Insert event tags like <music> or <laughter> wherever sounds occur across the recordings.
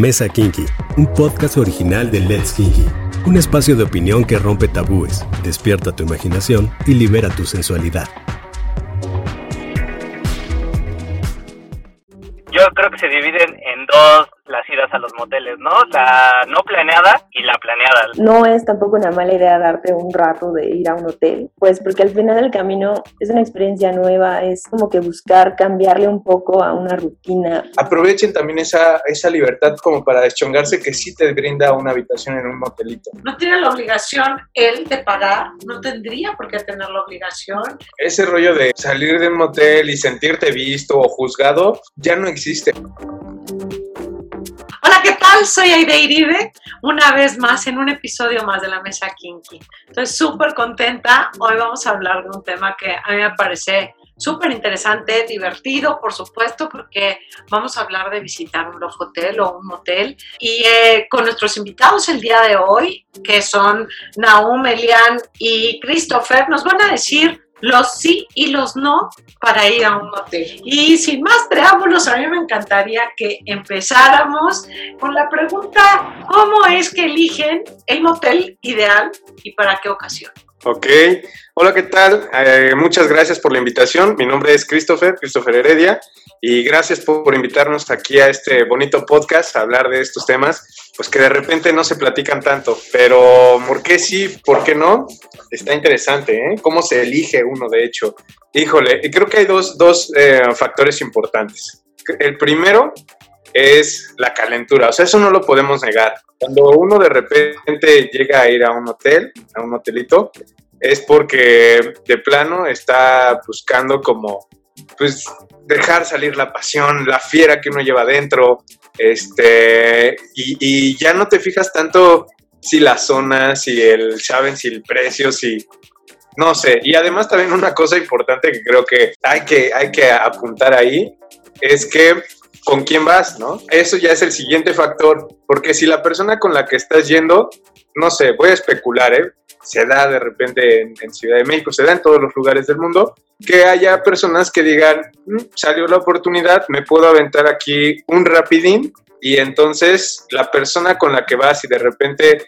Mesa Kinky, un podcast original de Let's Kinky, un espacio de opinión que rompe tabúes, despierta tu imaginación y libera tu sensualidad. Yo creo que se dividen en dos las idas a los moteles, ¿no? La no planeada y la planeada. No es tampoco una mala idea darte un rato de ir a un hotel, pues porque al final del camino es una experiencia nueva, es como que buscar cambiarle un poco a una rutina. Aprovechen también esa, esa libertad como para deschongarse que sí te brinda una habitación en un motelito. No tiene la obligación él de pagar, no tendría por qué tener la obligación. Ese rollo de salir de un motel y sentirte visto o juzgado ya no existe. ¿Qué tal? Soy Aide Iribe, una vez más en un episodio más de la Mesa Kinky. Estoy súper contenta. Hoy vamos a hablar de un tema que a mí me parece súper interesante, divertido, por supuesto, porque vamos a hablar de visitar un hotel o un motel. Y eh, con nuestros invitados el día de hoy, que son Naum, Elian y Christopher, nos van a decir los sí y los no para ir a un hotel. Y sin más preámbulos, a mí me encantaría que empezáramos con la pregunta, ¿cómo es que eligen el motel ideal y para qué ocasión? Ok, hola, ¿qué tal? Eh, muchas gracias por la invitación. Mi nombre es Christopher, Christopher Heredia, y gracias por, invitarnos aquí a este bonito podcast a hablar de estos temas, pues que de repente no se platican tanto, pero ¿por qué sí, por qué no? Está interesante, ¿eh? ¿Cómo se elige uno, de hecho? Híjole, creo que hay dos, dos eh, factores importantes. El primero es la calentura, o sea, eso no lo podemos negar. Cuando uno de repente llega a ir a un hotel, a un hotelito, es porque de plano está buscando como, pues, dejar salir la pasión, la fiera que uno lleva adentro, este, y, ya no te fijas tanto si la zona, si el, saben, si el precio, si, no sé. Y además también una cosa importante que creo que hay que, hay que apuntar ahí es que con quién vas, ¿no? Eso ya es el siguiente factor, porque si la persona con la que estás yendo, no sé, voy a especular, ¿eh? Se da de repente en, Ciudad de México, se da en todos los lugares del mundo, que haya personas que digan, mm, salió la oportunidad, me puedo aventar aquí un rapidín y entonces la persona con la que vas y de repente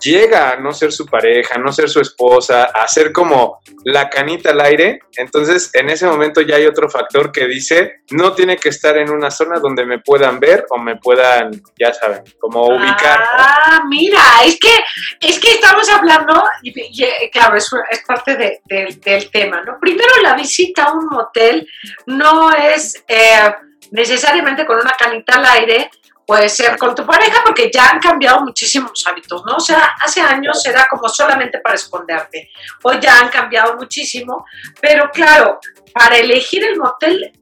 llega a no ser su pareja, no ser su esposa, a ser como la canita al aire, entonces en ese momento ya hay otro factor que dice, no tiene que estar en una zona donde me puedan ver o me puedan, ya saben, como ubicar. Ah, mira, es que, es que estamos hablando, y, eh, claro, es, parte del tema, ¿no? Primero la visita a un motel no es... Eh, necesariamente con una canita al aire, puede ser con tu pareja porque ya han cambiado muchísimos hábitos, ¿no? O sea, hace años era como solamente para esconderte, hoy ya han cambiado muchísimo, pero claro, para elegir el motel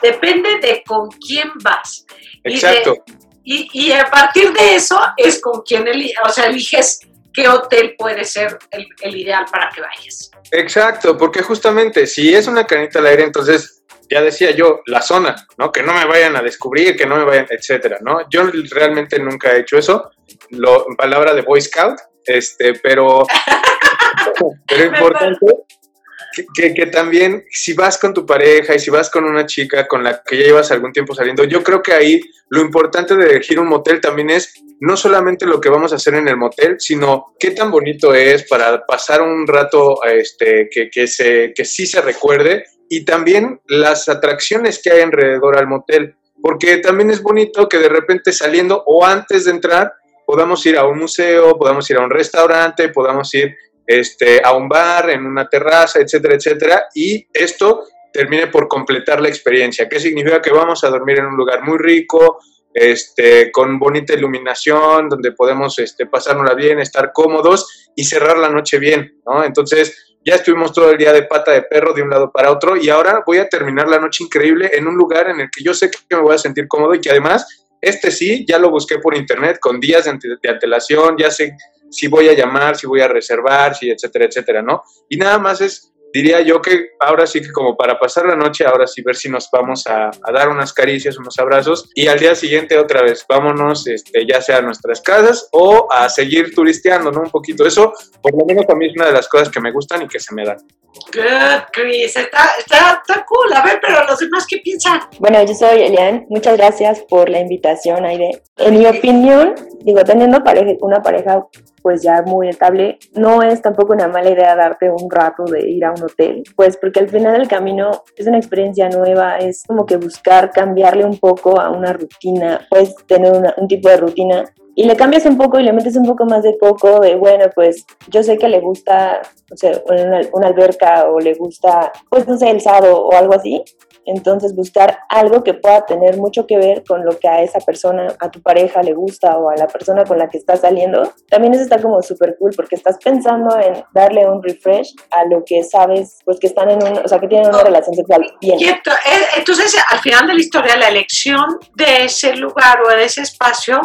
depende de con quién vas. Exacto. Y, y, a partir de eso es con quién o sea, eliges qué hotel puede ser el, el ideal para que vayas. Exacto, porque justamente si es una canita al aire, entonces ya decía yo, la zona, ¿no? Que no me vayan a descubrir, que no me vayan, etcétera, ¿no? Yo realmente nunca he hecho eso, lo, palabra de Boy Scout, este, pero, <laughs> pero importante que, también si vas con tu pareja y si vas con una chica con la que ya llevas algún tiempo saliendo, yo creo que ahí lo importante de elegir un motel también es no solamente lo que vamos a hacer en el motel, sino qué tan bonito es para pasar un rato este, que, que, se, que sí se recuerde y también las atracciones que hay alrededor al motel, porque también es bonito que de repente saliendo o antes de entrar podamos ir a un museo, podamos ir a un restaurante, podamos ir este, a un bar, en una terraza, etcétera, etcétera, y esto termine por completar la experiencia. ¿Qué significa? Que vamos a dormir en un lugar muy rico, este, con bonita iluminación, donde podemos este, pasárnosla bien, estar cómodos y cerrar la noche bien, ¿no? Entonces, ya estuvimos todo el día de pata de perro de un lado para otro y ahora voy a terminar la noche increíble en un lugar en el que yo sé que me voy a sentir cómodo y que además este sí, ya lo busqué por internet con días de, antelación, ya sé si voy a llamar, si voy a reservar, si etcétera, etcétera, ¿no? Y nada más es diría yo que ahora sí que como para pasar la noche, ahora sí ver si nos vamos a, dar unas caricias, unos abrazos y al día siguiente otra vez vámonos este, ya sea a nuestras casas o a seguir turisteando, ¿no? Un poquito. Eso por lo menos a mí es una de las cosas que me gustan y que se me dan. Good, Chris. Está, está, está cool. A ver, pero los demás, ¿qué piensan? Bueno, yo soy Elian. Muchas gracias por la invitación, Aide. En mi opinión, digo, teniendo pareja, una pareja pues ya muy estable, no es tampoco una mala idea darte un rato de ir a un hotel, pues porque al final del camino es una experiencia nueva, es como que buscar cambiarle un poco a una rutina, puedes tener un tipo de rutina y le cambias un poco y le metes un poco más de coco de, bueno, pues yo sé que le gusta, no sé, una, una alberca o le gusta, pues no sé, el sado o algo así, entonces buscar algo que pueda tener mucho que ver con lo que a esa persona, a tu pareja le gusta o a la persona con la que estás saliendo, también eso está como súper cool porque estás pensando en darle un refresh a lo que sabes, pues que están en un, o sea, que tienen una relación sexual bien. Eh, entonces, al final de la historia, la elección de ese lugar o de ese espacio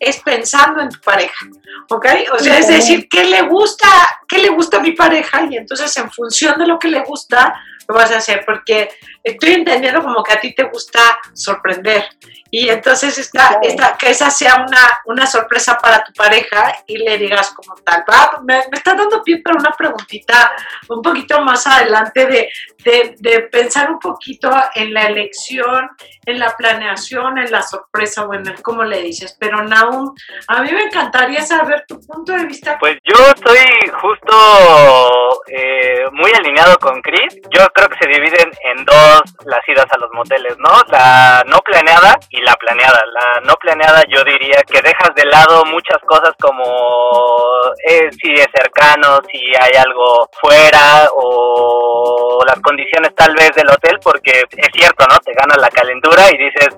es pensando en tu pareja, ¿ok? O sea, es decir, ¿qué le gusta, qué le gusta a mi pareja? Y entonces en función de lo que le gusta, lo vas a hacer, porque estoy entendiendo como que a ti te gusta sorprender. Y entonces está, que esa sea una, una sorpresa para tu pareja y le digas como tal. Va, me, me está dando pie para una preguntita un poquito más adelante de, de, de, pensar un poquito en la elección, en la planeación, en la sorpresa, bueno, cómo le dices. Pero Naum, a mí me encantaría saber tu punto de vista. Pues yo estoy justo eh, muy alineado con Chris. Yo creo que se dividen en dos las idas a los moteles, ¿no? La no planeada y la planeada. La no planeada yo diría que dejas de lado muchas cosas como eh, si es cercano, si hay algo fuera o las condiciones tal vez del hotel, porque es cierto, ¿no? Te gana la calentura y dices,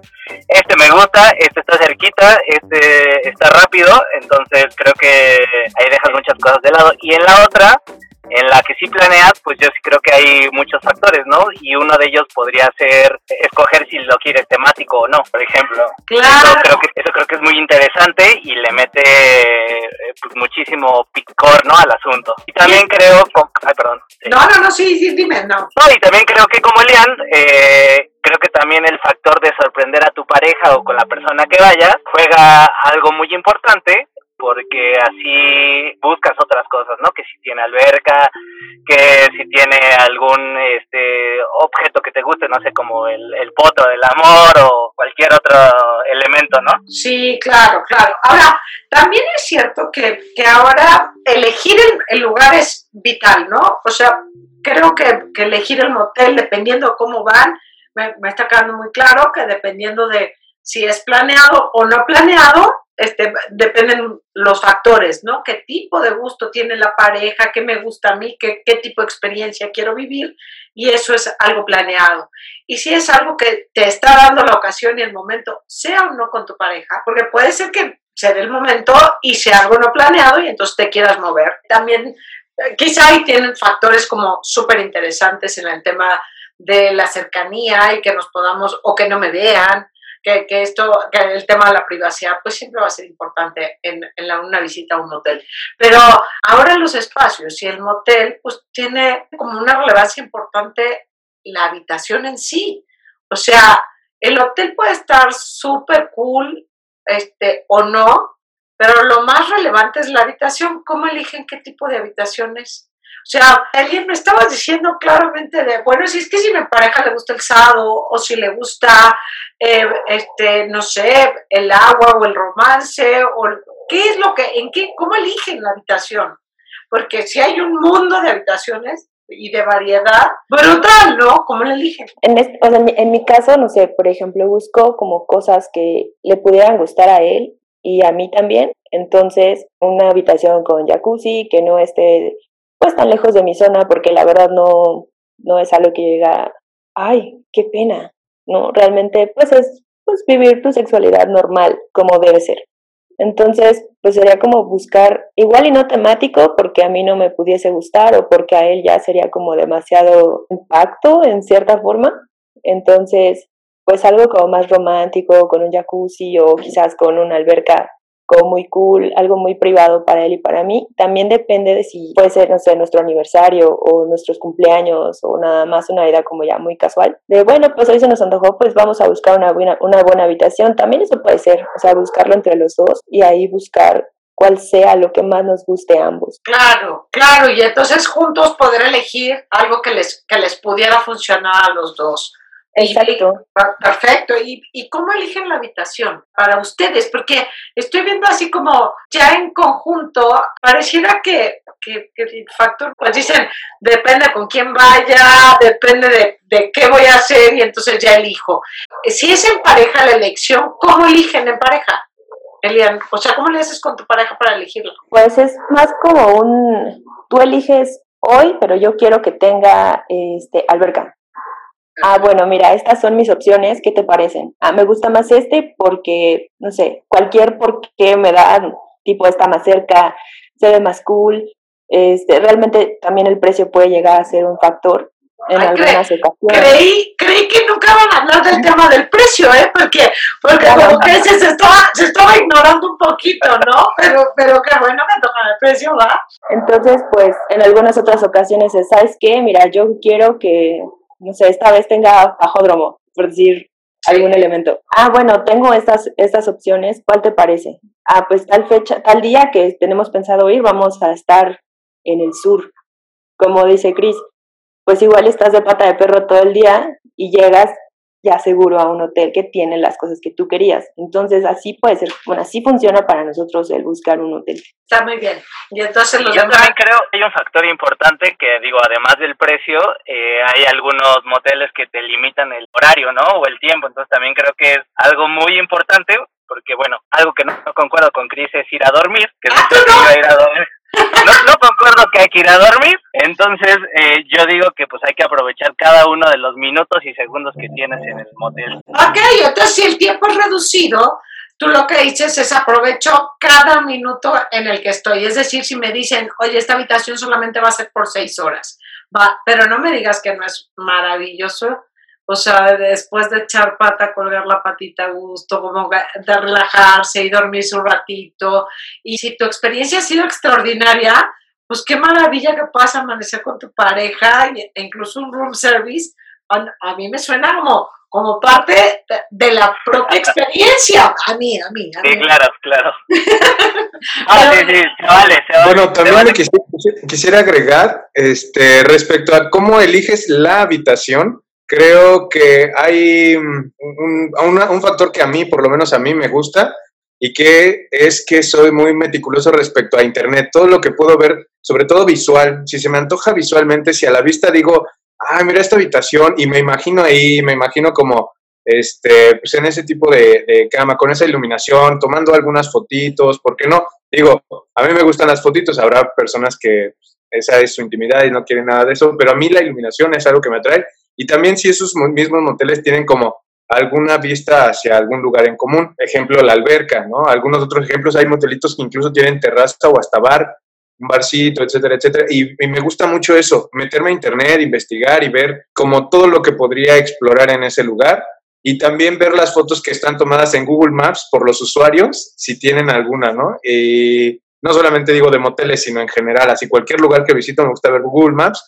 este me gusta, este está cerquita, este está rápido, entonces creo que ahí dejas muchas cosas de lado. Y en la otra, en la que sí planeas, pues yo sí creo que hay muchos factores, ¿no? Y uno de ellos podría ser escoger si lo quieres temático o no, por ejemplo. Claro. Eso creo que, eso creo que es muy interesante y le mete eh, pues, muchísimo picor, ¿no? Al asunto. Y también creo... Ay, perdón. No, no, no, sí, sí, dime, no. No, y también creo que como Elian, eh, creo que también el factor de sorprender a tu pareja o con la persona que vayas juega algo muy importante porque así buscas otras cosas, ¿no? Que si tiene alberca, que si tiene algún este objeto que te guste, no sé, como el, el del amor o cualquier otro elemento, ¿no? Sí, claro, claro. Ahora, también es cierto que, que ahora elegir el, lugar es vital, ¿no? O sea, creo que, que elegir el motel, dependiendo cómo van, me está quedando muy claro que dependiendo de si es planeado o no planeado, este, dependen los factores, ¿no? ¿Qué tipo de gusto tiene la pareja? ¿Qué me gusta a mí? ¿Qué, ¿Qué, tipo de experiencia quiero vivir? Y eso es algo planeado. Y si es algo que te está dando la ocasión y el momento, sea o no con tu pareja, porque puede ser que sea el momento y sea algo no planeado y entonces te quieras mover. También eh, quizá ahí tienen factores como súper interesantes en el tema de la cercanía y que nos podamos, o que no me vean, que, que, esto, que el tema de la privacidad, pues siempre va a ser importante en, en una visita a un hotel. Pero ahora los espacios y el motel, pues tiene como una relevancia importante la habitación en sí. O sea, el hotel puede estar súper cool este, o no, pero lo más relevante es la habitación. ¿Cómo eligen qué tipo de habitaciones? O sea, alguien me estaba diciendo claramente de, bueno, si es que si mi pareja le gusta el sado o si le gusta, eh, este, no sé, el agua o el romance o qué es lo que, en qué, cómo eligen la habitación. Porque si hay un mundo de habitaciones y de variedad brutal, ¿no? ¿Cómo lo eligen? En, este, o sea, mi, en mi caso, no sé, por ejemplo, busco como cosas que le pudieran gustar a él y a mí también. Entonces, una habitación con jacuzzi que no esté pues tan lejos de mi zona porque la verdad no, no es algo que llega, ay, qué pena, ¿no? Realmente pues es pues vivir tu sexualidad normal como debe ser. Entonces, pues sería como buscar, igual y no temático, porque a mí no me pudiese gustar o porque a él ya sería como demasiado impacto en cierta forma. Entonces, pues algo como más romántico, con un jacuzzi o quizás con una alberca muy cool, algo muy privado para él y para mí. También depende de si puede ser, no sé, nuestro aniversario o nuestros cumpleaños o nada más una idea como ya muy casual. De bueno, pues hoy se nos antojó, pues vamos a buscar una buena, una buena habitación. También eso puede ser, o sea, buscarlo entre los dos y ahí buscar cuál sea lo que más nos guste a ambos. Claro, claro, y entonces juntos poder elegir algo que les, que les pudiera funcionar a los dos. Exacto. perfecto. ¿Y, ¿Y cómo eligen la habitación para ustedes? Porque estoy viendo así como ya en conjunto, pareciera que, que, el factor, pues dicen, depende con quién vaya, depende de, de, qué voy a hacer y entonces ya elijo. Si es en pareja la elección, ¿cómo eligen en pareja? Elian, o sea, ¿cómo le haces con tu pareja para elegirlo? Pues es más como un, tú eliges hoy, pero yo quiero que tenga este alberca. Ah, bueno, mira, estas son mis opciones, ¿qué te parecen? Ah, me gusta más este porque, no sé, cualquier porque me da, tipo, está más cerca, se ve más cool. Este, realmente también el precio puede llegar a ser un factor en algunas ocasiones. Creí, creí que nunca van a hablar del tema del precio, ¿eh? Porque, porque como que se, se, estaba, se estaba ignorando un poquito, ¿no? Pero, pero qué bueno que toman el precio, ¿va? Entonces, pues, en algunas otras ocasiones, ¿sabes qué? Mira, yo quiero que no sé, esta vez tenga bajódromo, por decir algún elemento. Ah, bueno, tengo estas, estas opciones, ¿cuál te parece? Ah, pues tal fecha, tal día que tenemos pensado ir, vamos a estar en el sur. Como dice Chris, pues igual estás de pata de perro todo el día y llegas ya seguro a un hotel que tiene las cosas que tú querías. Entonces, así puede ser, bueno, así funciona para nosotros el buscar un hotel. Está muy bien. Y entonces los Yo también creo que hay un factor importante que, digo, además del precio, eh, hay algunos moteles que te limitan el horario, ¿no? O el tiempo. Entonces, también creo que es algo muy importante porque, bueno, algo que no, concuerdo con Cris es ir a dormir, que ¿Ah, no? ir a dormir. No, no concuerdo que hay que ir a dormir, entonces eh, yo digo que pues hay que aprovechar cada uno de los minutos y segundos que tienes en el motel. Ok, entonces si el tiempo es reducido, tú lo que dices es aprovecho cada minuto en el que estoy. Es decir, si me dicen, oye, esta habitación solamente va a ser por seis horas, va, pero no me digas que no es maravilloso o sea, después de echar pata, colgar la patita a gusto, como de relajarse y dormirse un ratito. Y si tu experiencia ha sido extraordinaria, pues qué maravilla que puedas amanecer con tu pareja e incluso un room service. A, mí me suena como, como parte de, la propia experiencia. A mí, a mí, a mí. Sí, claro, claro. <laughs> ah, sí, sí, se vale, se vale. Bueno, también Quisiera, quisiera agregar este, respecto a cómo eliges la habitación creo que hay un, un, factor que a mí, por lo menos a mí, me gusta y que es que soy muy meticuloso respecto a Internet. Todo lo que puedo ver, sobre todo visual, si se me antoja visualmente, si a la vista digo, ah, mira esta habitación y me imagino ahí, me imagino como este, pues en ese tipo de, de, cama, con esa iluminación, tomando algunas fotitos, ¿por qué no? Digo, a mí me gustan las fotitos, habrá personas que pues, esa es su intimidad y no quieren nada de eso, pero a mí la iluminación es algo que me atrae y también si esos mismos moteles tienen como alguna vista hacia algún lugar en común, ejemplo la alberca, ¿no? Algunos otros ejemplos, hay motelitos que incluso tienen terraza o hasta bar, un barcito, etcétera, etcétera. Y, me gusta mucho eso, meterme a internet, investigar y ver como todo lo que podría explorar en ese lugar y también ver las fotos que están tomadas en Google Maps por los usuarios, si tienen alguna, ¿no? Y no solamente digo de moteles, sino en general, así cualquier lugar que visito me gusta ver Google Maps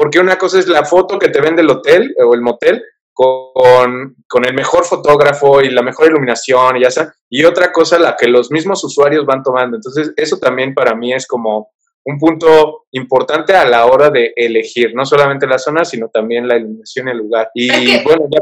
porque una cosa es la foto que te vende el hotel o el motel con, con el mejor fotógrafo y la mejor iluminación y ya sea, y otra cosa la que los mismos usuarios van tomando. Entonces, eso también para mí es como un punto importante a la hora de elegir, no solamente la zona, sino también la iluminación y el lugar. Y bueno, ya.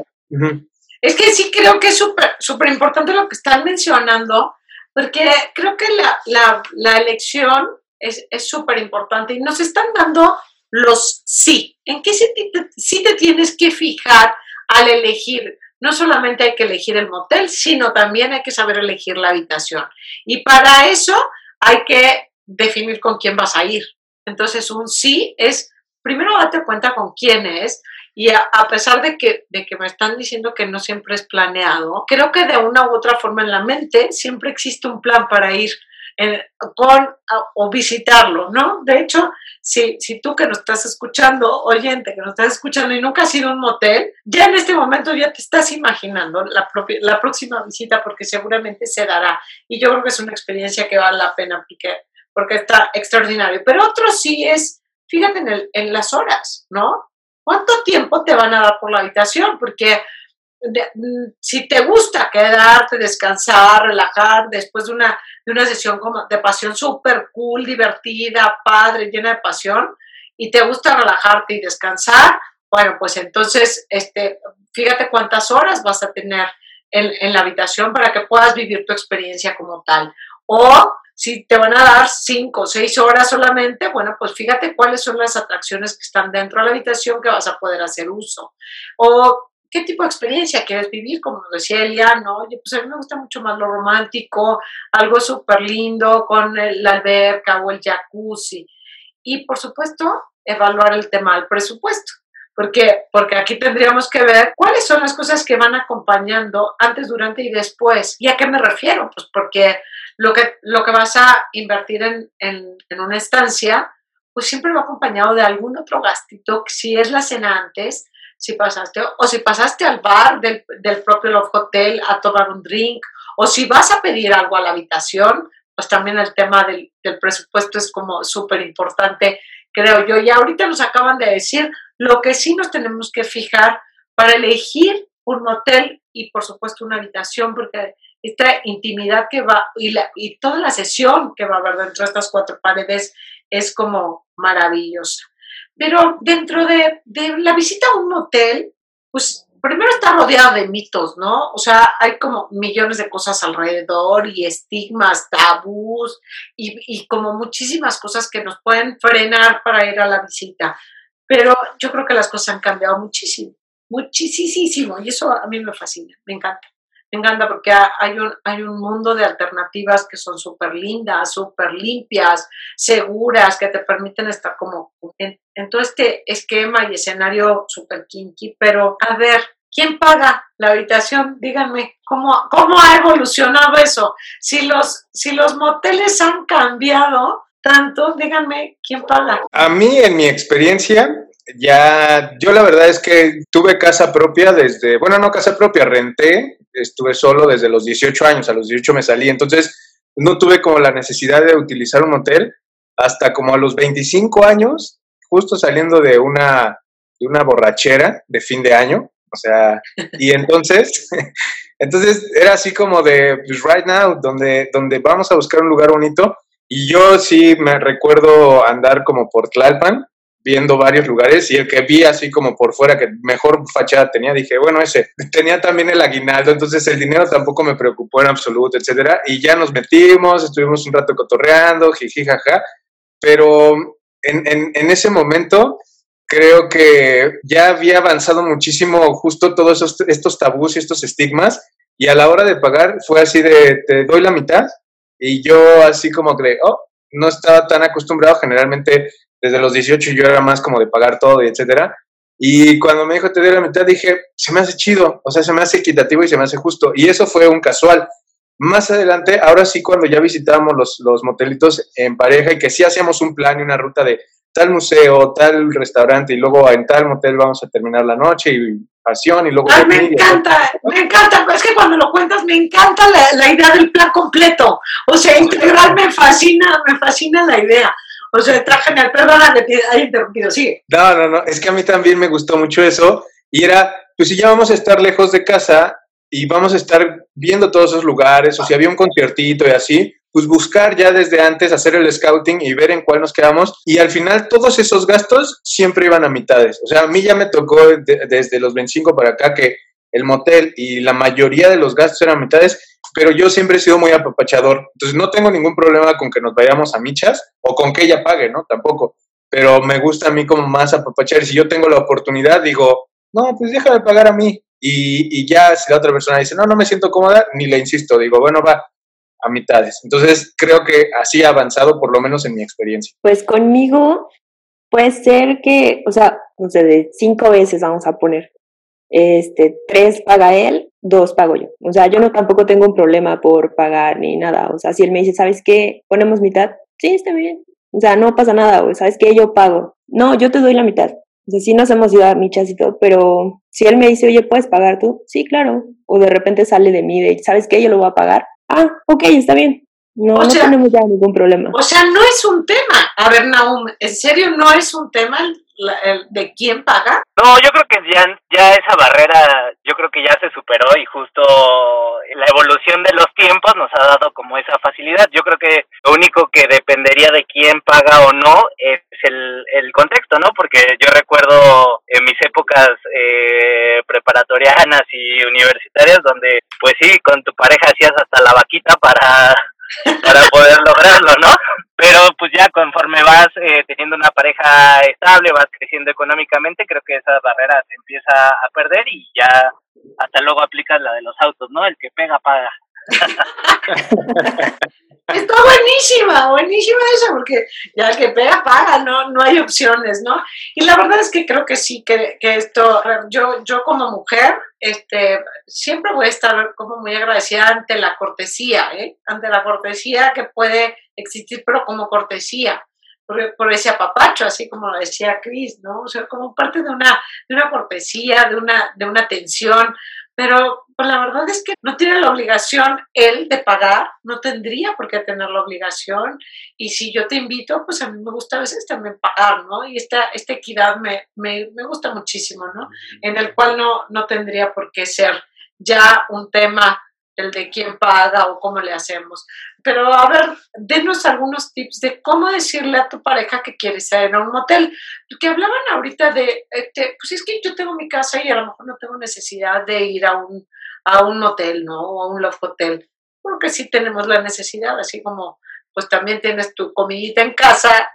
Es que sí creo que es súper importante lo que están mencionando, porque creo que la, la, la elección es súper importante y nos están dando los sí. ¿En qué sí te, tienes que fijar al elegir? No solamente hay que elegir el motel, sino también hay que saber elegir la habitación. Y para eso hay que definir con quién vas a ir. Entonces, un sí es, primero date cuenta con quién es, y a, pesar de que, de que me están diciendo que no siempre es planeado, creo que de una u otra forma en la mente siempre existe un plan para ir. Con o visitarlo, ¿no? De hecho, si, si tú que nos estás escuchando, oyente, que nos estás escuchando y nunca has ido a un motel, ya en este momento ya te estás imaginando la, la próxima visita porque seguramente se dará. Y yo creo que es una experiencia que vale la pena porque, porque está extraordinario. Pero otro sí es, fíjate en, el, en las horas, ¿no? ¿Cuánto tiempo te van a dar por la habitación? Porque Si te gusta quedarte, descansar, relajar después de una, de una sesión como de pasión súper cool, divertida, padre, llena de pasión, y te gusta relajarte y descansar, bueno, pues entonces, este, fíjate cuántas horas vas a tener en, en la habitación para que puedas vivir tu experiencia como tal. O si te van a dar cinco o seis horas solamente, bueno, pues fíjate cuáles son las atracciones que están dentro de la habitación que vas a poder hacer uso. O qué tipo de experiencia quieres vivir, como nos decía Elia, ¿no? Oye, pues a mí me gusta mucho más lo romántico, algo súper lindo con la alberca o el jacuzzi. Y por supuesto, evaluar el tema del presupuesto. Porque, porque aquí tendríamos que ver cuáles son las cosas que van acompañando antes, durante y después. ¿Y a qué me refiero? Pues porque lo que, lo que vas a invertir en, en, en una estancia, pues siempre va acompañado de algún otro gastito, si es la cena antes, si pasaste, o si pasaste al bar del, del propio Love Hotel a tomar un drink, o si vas a pedir algo a la habitación, pues también el tema del, del presupuesto es como súper importante, creo yo. Y ahorita nos acaban de decir lo que sí nos tenemos que fijar para elegir un hotel y por supuesto una habitación, porque esta intimidad que va y, la, y toda la sesión que va a haber dentro de estas cuatro paredes es como maravillosa. Pero dentro de, la visita a un hotel, pues primero está rodeado de mitos, ¿no? O sea, hay como millones de cosas alrededor y estigmas, tabús y, y, como muchísimas cosas que nos pueden frenar para ir a la visita. Pero yo creo que las cosas han cambiado muchísimo, muchísimo y eso a mí me fascina, me encanta me encanta porque hay un, hay un mundo de alternativas que son súper lindas, súper limpias, seguras, que te permiten estar como en, todo este esquema y escenario súper kinky. Pero, a ver, ¿quién paga la habitación? Díganme, ¿cómo, ¿cómo ha evolucionado eso? Si los, si los moteles han cambiado tanto, díganme, ¿quién paga? A mí, en mi experiencia, ya, yo la verdad es que tuve casa propia desde, bueno, no casa propia, renté, estuve solo desde los 18 años, a los 18 me salí, entonces no tuve como la necesidad de utilizar un hotel hasta como a los 25 años, justo saliendo de una, de una borrachera de fin de año, o sea, y <laughs> entonces, <laughs> entonces era así como de, pues right now, donde, donde vamos a buscar un lugar bonito, y yo sí me recuerdo andar como por Tlalpan, viendo varios lugares y el que vi así como por fuera que mejor fachada tenía, dije, bueno, ese <laughs> tenía también el aguinaldo, entonces el dinero tampoco me preocupó en absoluto, etcétera, y ya nos metimos, estuvimos un rato cotorreando, jiji, jaja, pero en, en, ese momento creo que ya había avanzado muchísimo justo todos estos tabús y estos estigmas, y a la hora de pagar fue así de, te doy la mitad, y yo así como que, oh, no estaba tan acostumbrado, generalmente desde los 18 yo era más como de pagar todo y etcétera. Y cuando me dijo te doy la mitad, dije, se me hace chido, o sea, se me hace equitativo y se me hace justo. Y eso fue un casual. Más adelante, ahora sí, cuando ya visitábamos los, los motelitos en pareja y que sí hacíamos un plan y una ruta de tal museo, tal restaurante y luego en tal motel vamos a terminar la noche y pasión y luego... Ay, me encanta, me encanta, es que cuando lo cuentas me encanta la, la idea del plan completo. O sea, integral me fascina, me fascina la idea. O sea, genial. Perdona que te haya interrumpido, sigue. No, no, no. Es que a mí también me gustó mucho eso. Y era, pues si ya vamos a estar lejos de casa y vamos a estar viendo todos esos lugares, o si había un conciertito y así, pues buscar ya desde antes, hacer el scouting y ver en cuál nos quedamos. Y al final todos esos gastos siempre iban a mitades. O sea, a mí ya me tocó desde los 25 para acá que el motel y la mayoría de los gastos eran mitades, pero yo siempre he sido muy apapachador. Entonces no tengo ningún problema con que nos vayamos a michas o con que ella pague, ¿no? Tampoco. Pero me gusta a mí como más apapachar. Si yo tengo la oportunidad, digo, no, pues déjame pagar a mí. Y, y ya si la otra persona dice, no, no me siento cómoda, ni le insisto, digo, bueno, va a mitades. Entonces creo que así ha avanzado, por lo menos en mi experiencia. Pues conmigo puede ser que, o sea, no sé, de cinco veces vamos a poner este, tres paga él, dos pago yo. O sea, yo no tampoco tengo un problema por pagar ni nada. O sea, si él me dice, ¿sabes qué? Ponemos mitad, sí, está bien. O sea, no pasa nada, o ¿sabes qué? Yo pago. No, yo te doy la mitad. O sea, sí nos hemos ido a michas y todo, pero si él me dice, oye, ¿puedes pagar tú? Sí, claro. O de repente sale de mí de, ¿sabes qué? Yo lo voy a pagar. Ah, ok, está bien. No, no tenemos ya ningún problema. O sea, no es un tema. A ver, Naum, ¿en serio no es un tema de quién paga? No, yo creo que ya, ya esa barrera, yo creo que ya se superó y justo la evolución de los tiempos nos ha dado como esa facilidad. Yo creo que lo único que dependería de quién paga o no es el, el contexto, ¿no? Porque yo recuerdo en mis épocas eh, preparatorianas y universitarias donde, pues sí, con tu pareja hacías hasta la vaquita para para poder lograrlo, ¿no? Pero pues ya conforme vas eh, teniendo una pareja estable, vas creciendo económicamente, creo que esa barrera se empieza a perder y ya hasta luego aplicas la de los autos, ¿no? El que pega, paga. <laughs> Está buenísima, buenísima esa, porque ya el que pega, paga, no, no hay opciones, ¿no? Y la verdad es que creo que sí, que, que esto, yo, yo como mujer, este, siempre voy a estar como muy agradecida ante la cortesía, ¿eh? Ante la cortesía que puede existir, pero como cortesía. Por, ese apapacho, así como lo decía Cris, ¿no? O sea, como parte de una, de una cortesía, de una, de una atención, pero pues la verdad es que no tiene la obligación él de pagar, no tendría por qué tener la obligación. Y si yo te invito, pues a mí me gusta a veces también pagar, ¿no? Y esta, esta equidad me, me, me gusta muchísimo, ¿no? En el cual no, no tendría por qué ser ya un tema el de quién paga o cómo le hacemos. Pero a ver, denos algunos tips de cómo decirle a tu pareja que quieres ir a un motel. Que hablaban ahorita de, este, pues es que yo tengo mi casa y a lo mejor no tengo necesidad de ir a un, a un motel, ¿no? O a un love hotel. Porque sí tenemos la necesidad, así como pues también tienes tu comidita en casa,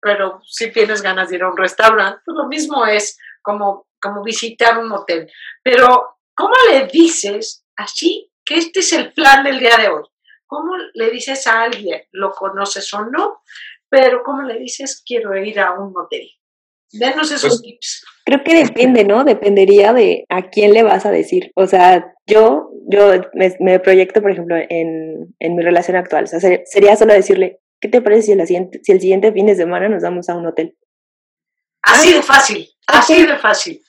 pero si tienes ganas de ir a un restaurante, pues lo mismo es como, como visitar un motel. Pero, ¿cómo le dices así que este es el plan del día de hoy. ¿Cómo le dices a alguien, lo conoces o no, pero cómo le dices, quiero ir a un motel? Denos esos pues, tips. Creo que depende, ¿no? Dependería de a quién le vas a decir. O sea, yo, yo me, proyecto, por ejemplo, en, mi relación actual. O sea, sería solo decirle, ¿qué te parece si el, siguiente, si el siguiente fin de semana nos vamos a un hotel? Así de fácil, así de fácil.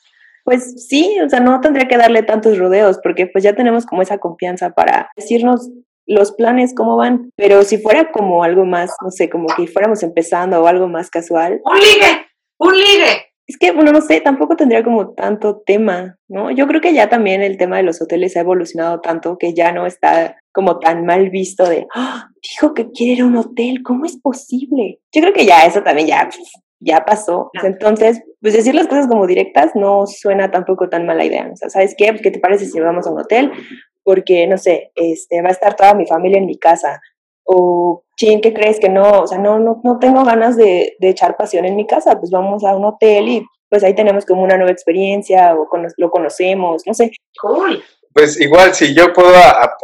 Pues sí, o sea, no tendría que darle tantos rodeos porque pues ya tenemos como esa confianza para decirnos los planes cómo van, pero si fuera como algo más, no sé, como que fuéramos empezando o algo más casual. Un ligue, un ligue. Es que, bueno, no sé, tampoco tendría como tanto tema, ¿no? Yo creo que ya también el tema de los hoteles ha evolucionado tanto que ya no está como tan mal visto de, ¡Ah! dijo que quiere ir a un hotel, ¿cómo es posible? Yo creo que ya eso también ya ya pasó. Entonces, pues decir las cosas como directas no suena tampoco tan mala idea. O sea, ¿sabes qué? ¿Qué te parece si vamos a un hotel? Porque, no sé, este, va a estar toda mi familia en mi casa. O, ching, ¿qué crees que no? O sea, no, no, no tengo ganas de, de echar pasión en mi casa. Pues vamos a un hotel y pues ahí tenemos como una nueva experiencia o lo conocemos, no sé. Cool. Pues igual, si yo puedo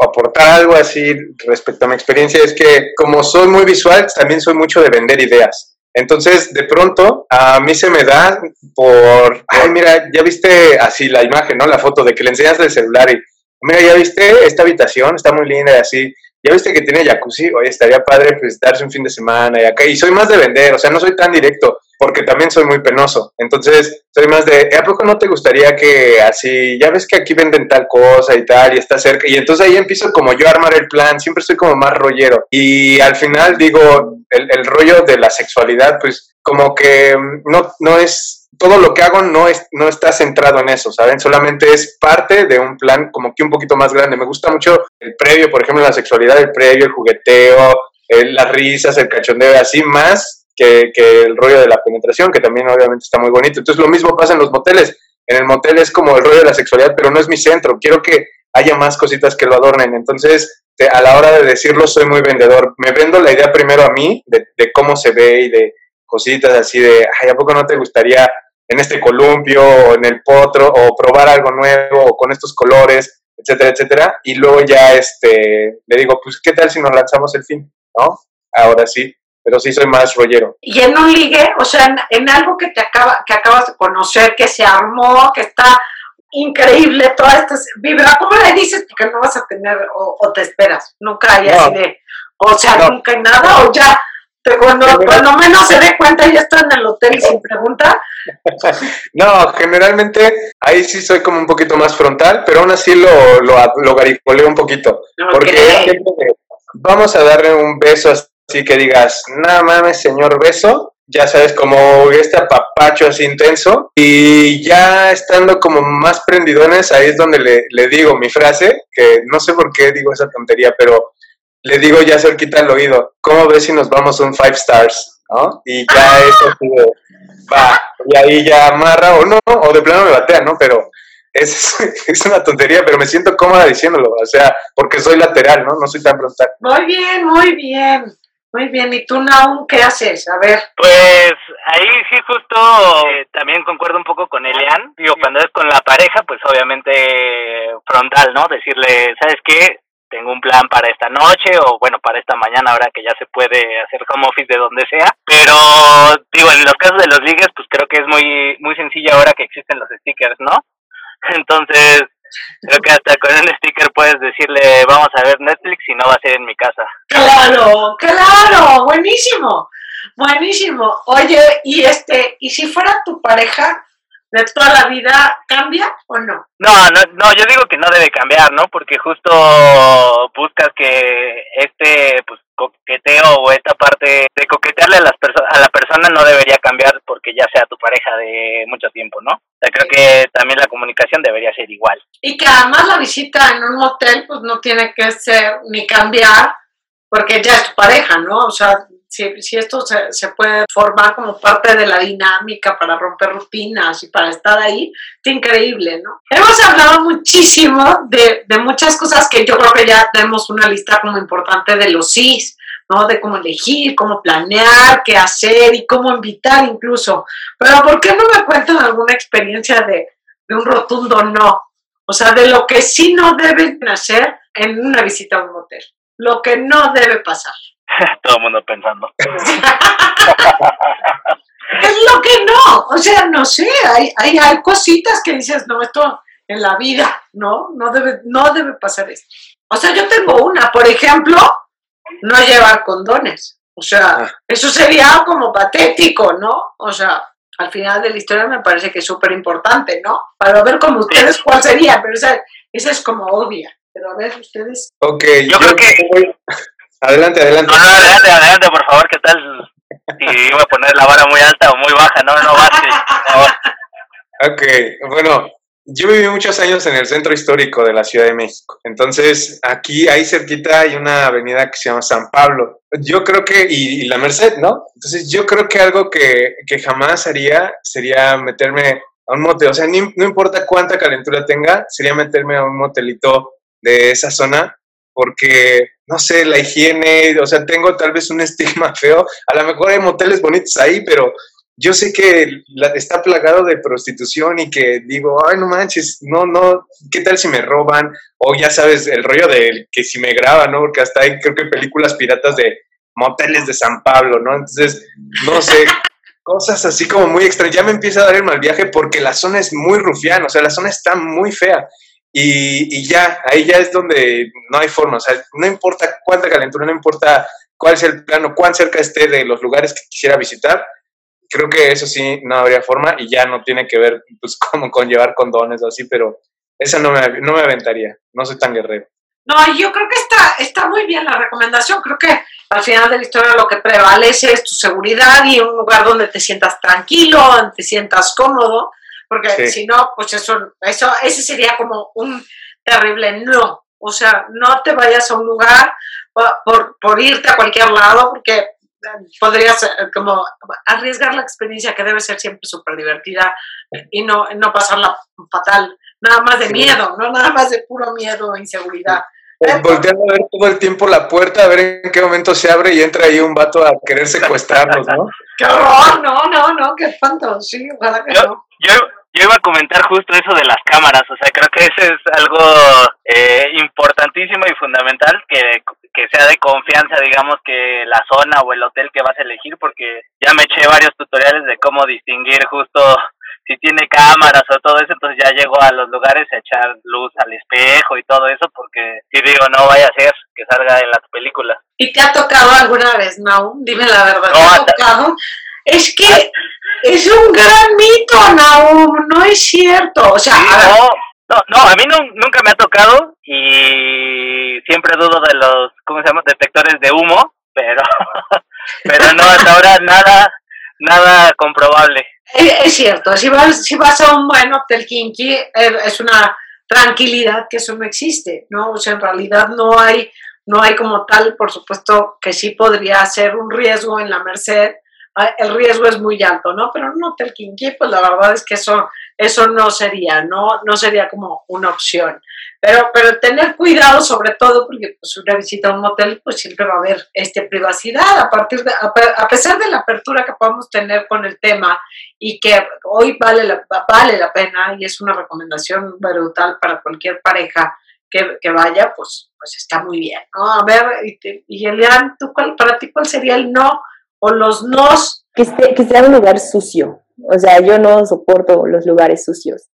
aportar algo así respecto a mi experiencia, es que como soy muy visual, también soy mucho de vender ideas. Entonces, de pronto, a mí se me da por, ay, mira, ya viste así la imagen, ¿no? La foto de que le enseñas el celular y, mira, ya viste esta habitación, está muy linda y así. Ya viste que tiene jacuzzi, oye, estaría padre pues un fin de semana y acá. Y soy más de vender, o sea, no soy tan directo, porque también soy muy penoso. Entonces, soy más de, ¿a poco no te gustaría que así, ya ves que aquí venden tal cosa y tal, y está cerca? Y entonces ahí empiezo como yo a armar el plan, siempre soy como más rollero. Y al final digo, el, el rollo de la sexualidad, pues como que no, no es todo lo que hago no, es, no está centrado en eso, ¿saben? Solamente es parte de un plan como que un poquito más grande. Me gusta mucho el previo, por ejemplo, la sexualidad, el previo, el jugueteo, las risas, el cachondeo, así más que, el rollo de la penetración, que también obviamente está muy bonito. Entonces lo mismo pasa en los moteles. En el motel es como el rollo de la sexualidad, pero no es mi centro. Quiero que haya más cositas que lo adornen. Entonces, a la hora de decirlo, soy muy vendedor. Me vendo la idea primero a mí de, de cómo se ve y de cositas así de, ay, ¿a poco no te gustaría en este columpio o en el potro o probar algo nuevo o con estos colores, etcétera, etcétera. Y luego ya este, le digo, pues, ¿qué tal si nos lanzamos el fin? ¿No? Ahora sí, pero sí soy más rollero. Y en un ligue, o sea, en, algo que te acaba, que acabas de conocer, que se armó, que está increíble toda esta vibra. ¿Cómo le dices? Porque no vas a tener, o, te esperas. Nunca hay así de, o sea, nunca hay nada, o ya. Cuando, cuando menos se dé cuenta ya está en el hotel sin pregunta. <laughs> no, generalmente ahí sí soy como un poquito más frontal, pero aún así lo, lo, lo garicoleo un poquito. Porque vamos a darle un beso así que digas, nada mames, señor beso, ya sabes, como este apapacho así intenso. Y ya estando como más prendidones, ahí es donde le, le, digo mi frase, que no sé por qué digo esa tontería, pero le digo ya cerquita el oído, ¿cómo ves si nos vamos un five stars? ¿no? Y ya eso va, y ahí ya amarra, o no, o de plano me batea, ¿no? Pero es, <laughs> es una tontería, pero me siento cómoda diciéndolo, o sea, porque soy lateral, ¿no? No soy tan frontal. Muy bien, muy bien. Muy bien, ¿y tú, Naum, qué haces? A ver. Pues ahí sí justo eh, también concuerdo un poco con Elian. Digo, cuando es con la pareja, pues obviamente frontal, ¿no? Decirle, ¿sabes qué? Tengo un plan para esta noche o bueno, para esta mañana ahora que ya se puede hacer home office de donde sea. Pero digo, en los casos de los ligues, pues creo que es muy, muy sencillo ahora que existen los stickers, ¿no? <laughs> Entonces, Creo que hasta con un sticker puedes decirle, vamos a ver Netflix y no va a ser en mi casa. Claro, claro, buenísimo, buenísimo. Oye, y este, y si fuera tu pareja de toda la vida, ¿cambia o no? No, no, no, yo digo que no debe cambiar, ¿no? Porque justo buscas que este, pues, coqueteo o esta parte de coquetearle a, las a la persona no debería cambiar porque ya sea tu pareja de mucho tiempo, ¿no? O creo que también la comunicación debería ser igual. Y que además la visita en un hotel pues no tiene que ser ni cambiar porque ya es tu pareja, ¿no? O sea, si, esto se, puede formar como parte de la dinámica para romper rutinas y para estar ahí, es increíble, ¿no? Hemos hablado muchísimo de, muchas cosas que yo creo que ya tenemos una lista como importante de los sís, ¿no? De cómo elegir, cómo planear, qué hacer y cómo invitar incluso. Pero ¿por qué no me cuentan alguna experiencia de un rotundo no? O sea, de lo que sí no deben hacer en una visita a un hotel. Lo que no debe pasar. <laughs> Todo el mundo pensando. <laughs> es lo que no, o sea, no sé, hay, hay, hay cositas que dices, no, esto en la vida, no, no debe, no debe pasar esto. O sea, yo tengo una, por ejemplo, no llevar condones. O sea, ah. eso sería como patético, ¿no? O sea, al final de la historia me parece que es súper importante, ¿no? Para ver como ustedes cuál sería, pero esa, esa es como obvia. Pero a ver, ustedes. Ok, yo, creo que. Adelante, adelante. No, no, adelante, adelante, por favor, ¿qué tal? Si iba a poner la vara muy alta o muy baja, no, no favor. Ok, bueno, yo viví muchos años en el centro histórico de la Ciudad de México. Entonces, aquí, ahí cerquita, hay una avenida que se llama San Pablo. Yo creo que, y, la Merced, ¿no? Entonces, yo creo que algo que, que jamás haría sería meterme a un motel. O sea, no importa cuánta calentura tenga, sería meterme a un motelito de esa zona porque, no sé, la higiene, o sea, tengo tal vez un estigma <laughs> feo. A lo mejor hay moteles bonitos ahí, pero yo sé que está plagado de prostitución y que digo, ay, no manches, no, no, ¿qué tal si me roban? O ya sabes, el rollo de que si me graban, ¿no? Porque hasta hay, creo que películas piratas de moteles de San Pablo, ¿no? Entonces, no sé, <laughs> cosas así como muy extrañas. Ya me empieza a dar el mal viaje porque la zona es muy rufiana, o sea, la zona está muy fea. Y, y, ya, ahí ya es donde no hay forma, o sea, no importa cuánta calentura, no importa cuál es el plano, cuán cerca esté de los lugares que quisiera visitar, creo que eso sí no habría forma y ya no tiene que ver pues <laughs> como con llevar condones o así, pero esa no me, no me aventaría, no soy tan guerrero. No, yo creo que está, está muy bien la recomendación, creo que al final de la historia lo que prevalece es tu seguridad y un lugar donde te sientas tranquilo, donde te sientas cómodo, porque si no, pues eso, eso, ese sería como un terrible no. O sea, no te vayas a un lugar por, por irte a cualquier lado, porque podrías como arriesgar la experiencia que debe ser siempre súper divertida y no, no pasarla fatal, nada más de miedo, no nada más de puro miedo e inseguridad. Volteando a ver todo el tiempo la puerta, a ver en qué momento se abre y entra ahí un vato a querer secuestrarnos, ¿no? <laughs> ¡Qué horror! No, no, no, qué espanto, sí, ojalá que no. Yo, yo iba a comentar justo eso de las cámaras, o sea, creo que eso es algo eh, importantísimo y fundamental que, que sea de confianza, digamos, que la zona o el hotel que vas a elegir, porque ya me eché varios tutoriales de cómo distinguir justo si tiene cámaras o todo eso, entonces ya llego a los lugares a echar luz al espejo y todo eso, porque si digo, no vaya a ser que salga en las películas. ¿Y te ha tocado alguna vez, no? Dime la verdad, ¿te No, ha tocado? Es que es un gran mito, Naum, no es cierto. O sea, no, no, no, a mí nu- nunca me ha tocado y siempre dudo de los, ¿cómo se llama? Detectores de humo, pero, <laughs> pero no, hasta ahora nada, nada comprobable. Es, es cierto, si vas, si vas a un buen hotel kinky, eh, es una tranquilidad que eso no existe, ¿no? O sea, en realidad no hay, no hay como tal, por supuesto que sí podría ser un riesgo en la Merced, el riesgo es muy alto, ¿no? Pero en un hotel kinky, pues la verdad es que eso, eso no sería, ¿no? No sería como una opción. Pero, pero tener cuidado sobre todo porque pues una visita a un hotel pues siempre va a haber este privacidad a partir de a, a pesar de la apertura que podamos tener con el tema y que hoy vale la, vale la pena y es una recomendación brutal para cualquier pareja que, que vaya, pues, pues está muy bien, ¿no? A ver, y, te- y Elian, ¿tú cuál, para ti cuál sería el no o los nos? Que, esté- que sea un lugar sucio. O sea, yo no soporto los lugares sucios.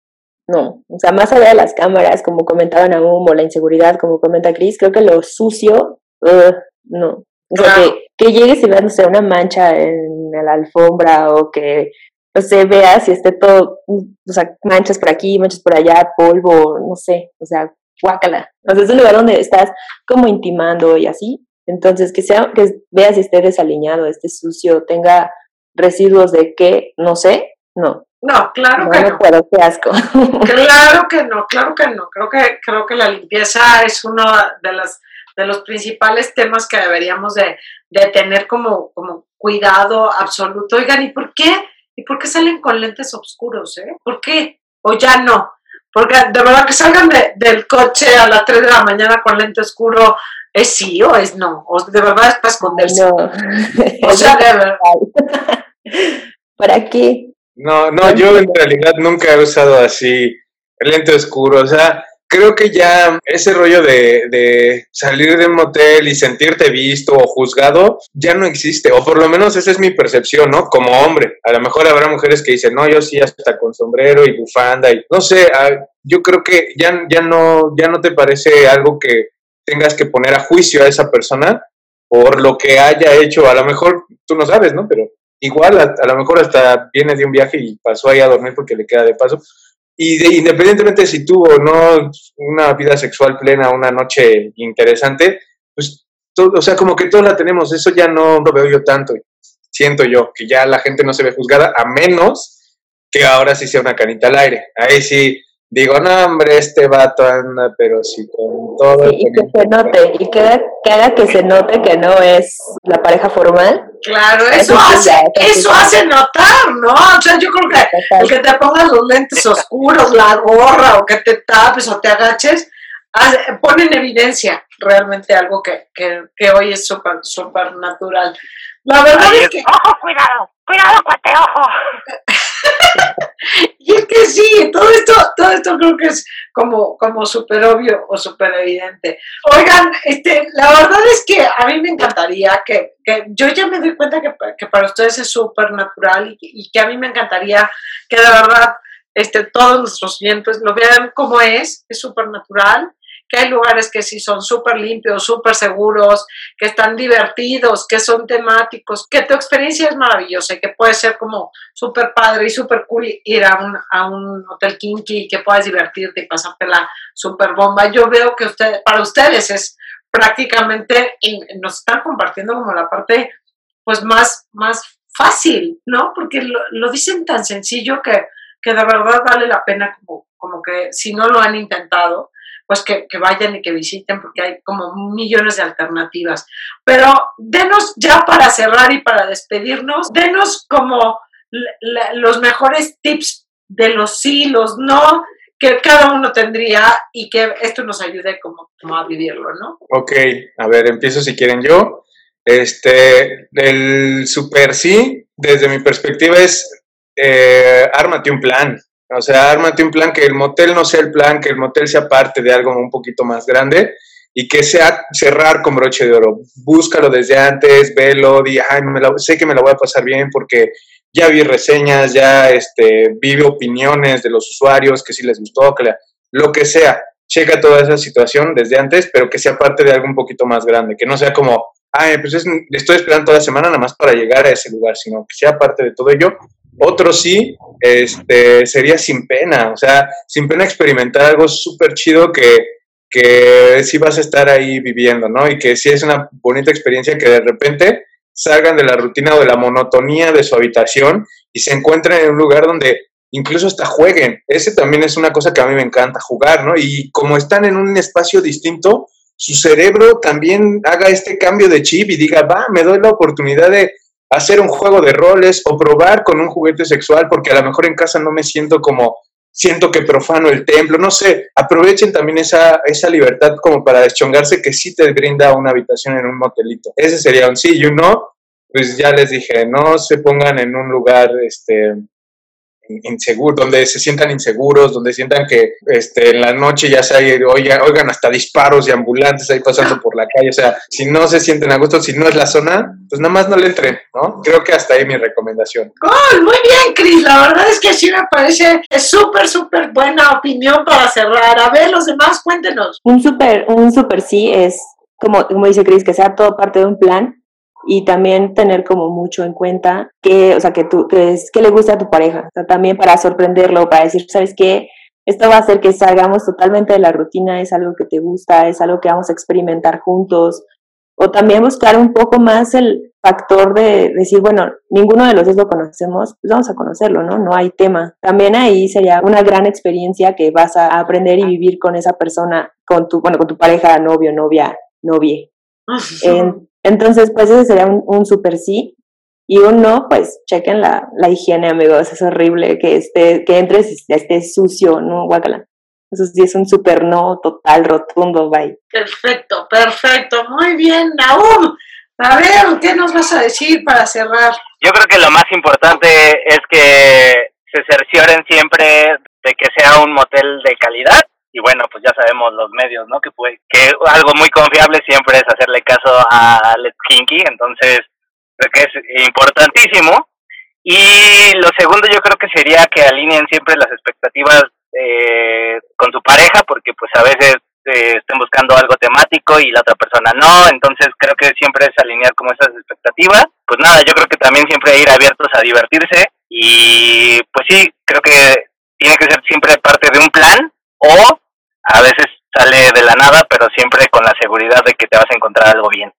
No. O sea, más allá de las cámaras, como comentaban aún, o la inseguridad, como comenta Chris, creo que lo sucio, ugh, no. O sea, Claro. que, que llegues y veas, no sé, una mancha en la alfombra o que, no sé, veas y esté todo, o sea, manchas por aquí, manchas por allá, polvo, no sé, o sea, guácala. O sea, es un lugar donde estás como intimando y así. Entonces, que sea, que veas si esté desaliñado, esté sucio, tenga residuos de qué, no sé, no. No, claro No, que no no. puedo, qué asco. <laughs> Claro que no, claro que no. Creo que, creo que la limpieza es uno de, las, de los principales temas que deberíamos de, de tener como, como cuidado absoluto. Oigan, ¿y por qué? ¿Y por qué salen con lentes oscuros? Eh? ¿Por qué? ¿O ya no? Porque de verdad que salgan de- del coche a las 3 de la mañana con lente oscuro, ¿es sí o es no? ¿O de verdad es para esconderse? no. <laughs> O sea, <laughs> de verdad. ¿Para qué? No, no, yo en realidad nunca he usado así lente oscuro. O sea, creo que ya ese rollo de, de salir de un motel y sentirte visto o juzgado ya no existe. O por lo menos esa es mi percepción, ¿no? Como hombre. A lo mejor habrá mujeres que dicen, no, yo sí hasta con sombrero y bufanda y no sé. ah, yo creo que ya, ya, no, ya no te parece algo que tengas que poner a juicio a esa persona por lo que haya hecho. A lo mejor tú no sabes, ¿no? Pero igual a, a lo mejor hasta viene de un viaje y pasó ahí a dormir porque le queda de paso. Y de- independientemente si tuvo o no una vida sexual plena, una noche interesante, pues, todo, o sea, como que todos la tenemos, eso ya no lo veo yo tanto. Siento yo que ya la gente no se ve juzgada, a menos que ahora sí sea una canita al aire. Ahí sí digo, no, hombre, este vato anda, pero sí con todo. Sí, y que se note, y que haga, que haga que se note que no es la pareja formal. Claro, eso, hace, ya, eso sí, hace notar, ¿no? O sea, yo creo que el que te pongas los lentes oscuros, la gorra, o que te tapes o te agaches, hace- pone en evidencia realmente algo que, que, que hoy es súper, súper natural. La verdad es- que, ¡Ojo, cuidado! ¡Cuidado, cuate, ojo! <laughs> y es que sí, todo esto, todo esto creo que es como, como súper obvio o súper evidente. Oigan, este, la verdad es que a mí me encantaría que, que yo ya me doy cuenta que, que para ustedes es súper natural y, que- a mí me encantaría que de verdad este, todos nuestros oyentes lo vean como es, es súper natural, que hay lugares que sí son súper limpios, súper seguros, que están divertidos, que son temáticos, que tu experiencia es maravillosa y que puede ser como súper padre y súper cool ir a un, a un hotel kinky y que puedas divertirte y pasártela súper bomba. Yo veo que usted, para ustedes es prácticamente, nos están compartiendo como la parte pues más, más fácil, ¿no? Porque lo, lo dicen tan sencillo que, que de verdad vale la pena como, como que si no lo han intentado, pues que, que vayan y que visiten porque hay como millones de alternativas. Pero denos ya para cerrar y para despedirnos, denos como los mejores tips de los sí, los no, que cada uno tendría y que esto nos ayude como, como a vivirlo, ¿no? Ok, a ver, empiezo si quieren yo. Este, el super sí, desde mi perspectiva es eh, ármate un plan. O sea, ármate un plan que el motel no sea el plan, que el motel sea parte de algo un poquito más grande y que sea cerrar con broche de oro. Búscalo desde antes, velo, di, ay, me la- sé que me la voy a pasar bien porque ya vi reseñas, ya este, vi opiniones de los usuarios, que si les gustó, que lo que sea. Checa toda esa situación desde antes, pero que sea parte de algo un poquito más grande, que no sea como, ay, pues estoy esperando toda la semana nada más para llegar a ese lugar, sino que sea parte de todo ello. Otro sí, este, sería sin pena, o sea, sin pena experimentar algo súper chido que, que sí vas a estar ahí viviendo, ¿no? Y que sí es una bonita experiencia que de repente salgan de la rutina o de la monotonía de su habitación y se encuentren en un lugar donde incluso hasta jueguen. Ese también es una cosa que a mí me encanta jugar, ¿no? Y como están en un espacio distinto, su cerebro también haga este cambio de chip y diga, va, me doy la oportunidad de hacer un juego de roles o probar con un juguete sexual porque a lo mejor en casa no me siento como, siento que profano el templo, no sé, aprovechen también esa, esa libertad como para deschongarse que sí te brinda una habitación en un motelito. Ese sería un sí y un no, pues ya les dije, no se pongan en un lugar, este, inseguro, donde se sientan inseguros, donde sientan que este, en la noche ya se oigan, oigan hasta disparos y ambulantes ahí pasando por la calle. O sea, si no se sienten a gusto, si no es la zona, pues nada más no le entren, ¿no? Creo que hasta ahí mi recomendación. ¡Gol! Muy bien, Cris. La verdad es que sí me parece súper, súper buena opinión para cerrar. A ver, los demás, cuéntenos. Un súper, un súper sí es, como, como dice Cris, que sea todo parte de un plan y también tener como mucho en cuenta que, o sea, que tú, que, es, que le gusta a tu pareja, o sea, también para sorprenderlo, para decir, ¿sabes qué? Esto va a hacer que salgamos totalmente de la rutina, es algo que te gusta, es algo que vamos a experimentar juntos, o también buscar un poco más el factor de decir, bueno, ninguno de los dos lo conocemos, pues vamos a conocerlo, ¿no? No hay tema. También ahí sería una gran experiencia que vas a aprender y vivir con esa persona, con tu, bueno, con tu pareja, novio, novia, novie. Entonces, pues ese sería un, un super sí. Y un no, pues chequen la, la higiene, amigos. Es horrible que, esté, que entres y esté sucio, ¿no? Guacala. Eso sí es un super no total, rotundo, bye. Perfecto, perfecto. Muy bien, Naum. A ver, ¿qué nos vas a decir para cerrar? Yo creo que lo más importante es que se cercioren siempre de que sea un motel de calidad y bueno, pues ya sabemos los medios, ¿no? Que, fue, que algo muy confiable siempre es hacerle caso a Let's Kinky, entonces creo que es importantísimo. Y lo segundo yo creo que sería que alineen siempre las expectativas eh, con su pareja, porque pues a veces eh, estén buscando algo temático y la otra persona no, entonces creo que siempre es alinear como esas expectativas. Pues nada, yo creo que también siempre ir abiertos a divertirse y pues sí, creo que tiene que ser siempre parte de un plan o a veces sale de la nada, pero siempre con la seguridad de que te vas a encontrar algo bien.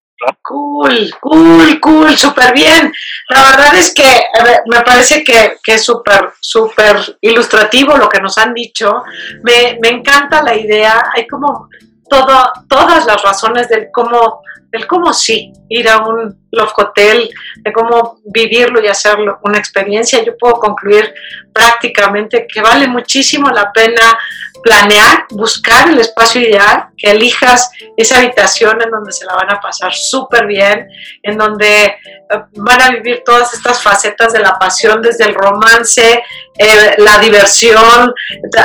Cool, cool, cool, súper bien. La verdad es que me parece que, que es súper, súper ilustrativo lo que nos han dicho. Me, me encanta la idea. Hay como todo, todas las razones del cómo, del cómo sí ir a un Love Hotel, de cómo vivirlo y hacerlo una experiencia. Yo puedo concluir prácticamente que vale muchísimo la pena planear, buscar el espacio ideal, que elijas esa habitación en donde se la van a pasar súper bien, en donde eh, van a vivir todas estas facetas de la pasión, desde el romance, eh, la diversión,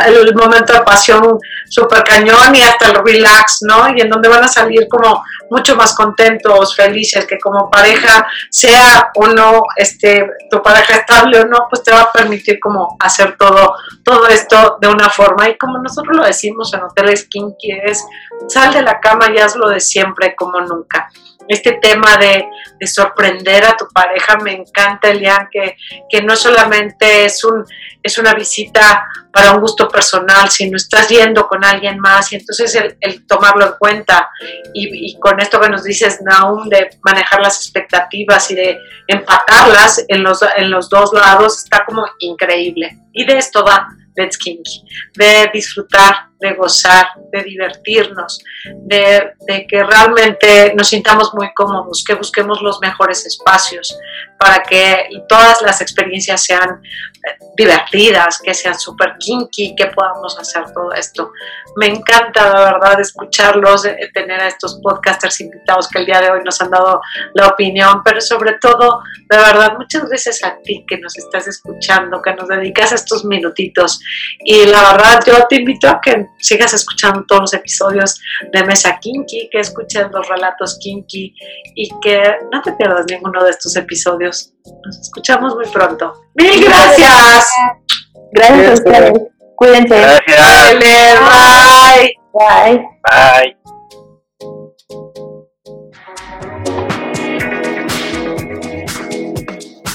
el momento de pasión súper cañón y hasta el relax, ¿no? Y en donde van a salir como mucho más contentos, felices, que como pareja, sea o no, este, tu pareja estable o no, pues te va a permitir como hacer todo, todo esto de una forma. Y como nosotros lo decimos en Hoteles Kinky, es sal de la cama y hazlo de siempre como nunca este tema de, sorprender a tu pareja. Me encanta, Elian, que, que no solamente es, un, es una visita para un gusto personal, sino estás yendo con alguien más y entonces el, tomarlo en cuenta y, con esto que nos dices, Naum, de manejar las expectativas y de empatarlas en los, en los dos lados, está como increíble. Y de esto va Let's Kinky, de disfrutar, de gozar, de divertirnos, de, que realmente nos sintamos muy cómodos, que busquemos los mejores espacios para que todas las experiencias sean eh, divertidas, que sean súper kinky, que podamos hacer todo esto. Me encanta, la verdad, escucharlos, eh, tener a estos podcasters invitados que el día de hoy nos han dado la opinión, pero sobre todo, de verdad, muchas gracias a ti que nos estás escuchando, que nos dedicas estos minutitos. Y la verdad, yo te invito a que sigas escuchando todos los episodios de Mesa Kinky, que escuches los relatos Kinky y que no te pierdas ninguno de estos episodios. Nos escuchamos muy pronto. ¡Mil gracias! Gracias a ustedes. Cuídense. Gracias. Bye. Bye. Bye.